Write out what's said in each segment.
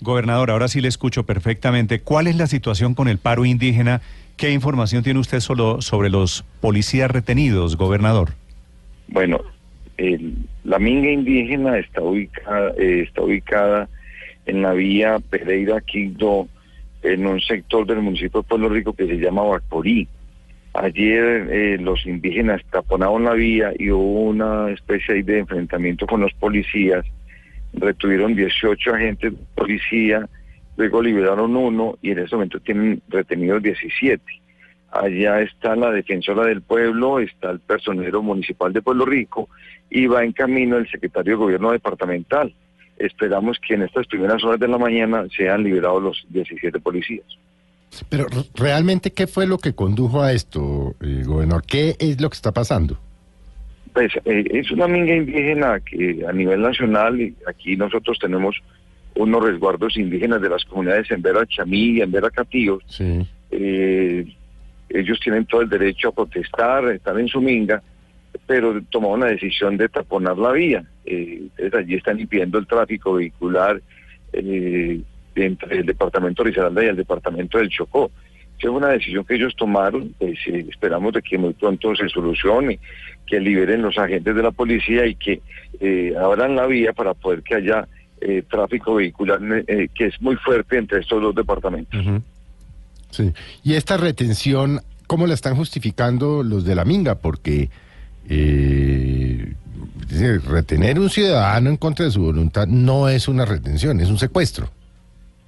Gobernador, ahora sí le escucho perfectamente. ¿Cuál es la situación con el paro indígena? ¿Qué información tiene usted solo sobre los policías retenidos, gobernador? Bueno, la minga indígena está ubicada, eh, está ubicada en la vía Pereira-Quibdó, en un sector del municipio de Pueblo Rico que se llama Bacorí. Ayer eh, los indígenas taponaron la vía y hubo una especie de enfrentamiento con los policías. Retuvieron 18 agentes de policía, luego liberaron uno y en este momento tienen retenidos 17. Allá está la defensora del pueblo, está el personero municipal de Pueblo Rico y va en camino el secretario de gobierno departamental. Esperamos que en estas primeras horas de la mañana sean liberados los 17 policías. Pero realmente, ¿qué fue lo que condujo a esto, eh, gobernador? ¿Qué es lo que está pasando? Pues eh, es una minga indígena que a nivel nacional, y aquí nosotros tenemos unos resguardos indígenas de las comunidades en Vera Chamí y en Vera Catío. Sí. Eh, ellos tienen todo el derecho a protestar, están en su minga, pero tomaron la decisión de taponar la vía. Eh, entonces allí están impidiendo el tráfico vehicular eh, entre el departamento de Risaralda y el departamento del Chocó. Fue una decisión que ellos tomaron, eh, esperamos de que muy pronto se solucione, que liberen los agentes de la policía y que eh, abran la vía para poder que haya eh, tráfico vehicular eh, que es muy fuerte entre estos dos departamentos. Sí. Y esta retención, ¿cómo la están justificando los de la Minga? Porque eh, retener un ciudadano en contra de su voluntad no es una retención, es un secuestro.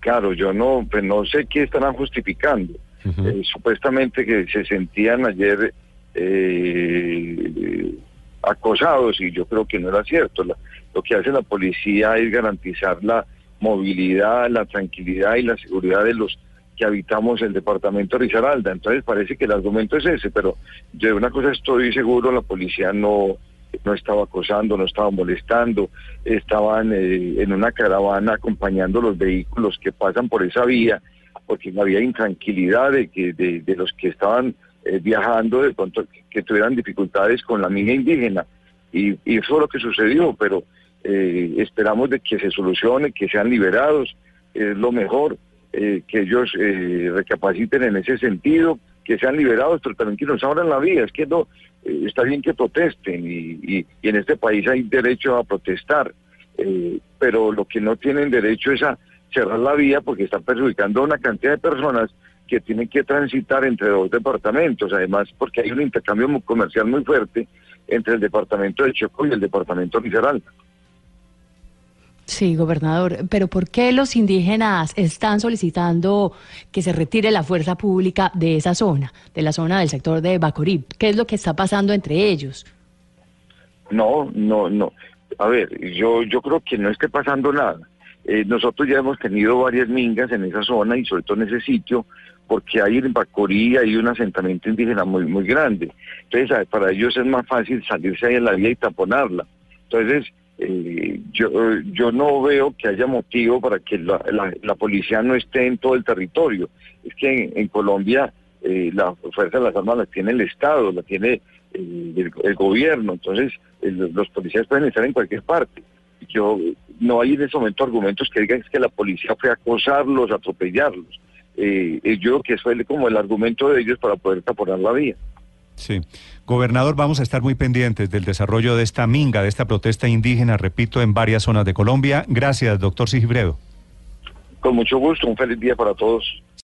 Claro, yo no, pues no sé qué estarán justificando. Eh, supuestamente que se sentían ayer eh, acosados y yo creo que no era cierto. Lo que hace la policía es garantizar la movilidad, la tranquilidad y la seguridad de los que habitamos el departamento de Risaralda. Entonces parece que el argumento es ese, pero yo de una cosa estoy seguro, la policía no no estaba acosando, no estaba molestando, estaban eh, en una caravana acompañando los vehículos que pasan por esa vía, porque había intranquilidad de, que, de, los que estaban eh, viajando, de pronto que, tuvieran dificultades con la mina indígena. Y, y eso es lo que sucedió, pero eh, esperamos de que se solucione, que sean liberados, es lo mejor, eh, que ellos eh, recapaciten en ese sentido, que sean liberados, pero también que nos abran la vía. Es que no, eh, está bien que protesten y en este país hay derecho a protestar, eh, pero lo que no tienen derecho es a cerrar la vía porque están perjudicando a una cantidad de personas que tienen que transitar entre dos departamentos, además porque hay un intercambio comercial muy fuerte entre el departamento de Chocó y el departamento de Risaralda. Sí, gobernador, pero ¿por qué los indígenas están solicitando que se retire la fuerza pública de esa zona, de la zona del sector de Bacorib? ¿Qué es lo que está pasando entre ellos? No, no, no. A ver, yo, yo creo que no esté pasando nada. Eh, nosotros ya hemos tenido varias mingas en esa zona y sobre todo en ese sitio, porque hay en Bacorí hay un asentamiento indígena muy, muy grande. Entonces, para ellos es más fácil salirse ahí en la vía y taponarla. Entonces, eh, yo, yo no veo que haya motivo para que la, la- policía no esté en todo el territorio. Es que en, Colombia eh, la fuerza de las armas la tiene el Estado, la tiene eh, el, el gobierno, entonces los policías pueden estar en cualquier parte. Yo no hay en ese momento argumentos que digan que la policía fue a acosarlos, a atropellarlos. Eh, eh, yo creo que eso fue como el argumento de ellos para poder taponar la vía. Sí. Gobernador, vamos a estar muy pendientes del desarrollo de esta minga, de esta protesta indígena, repito, en varias zonas de Colombia. Gracias, doctor Sigibredo. Con mucho gusto, un feliz día para todos.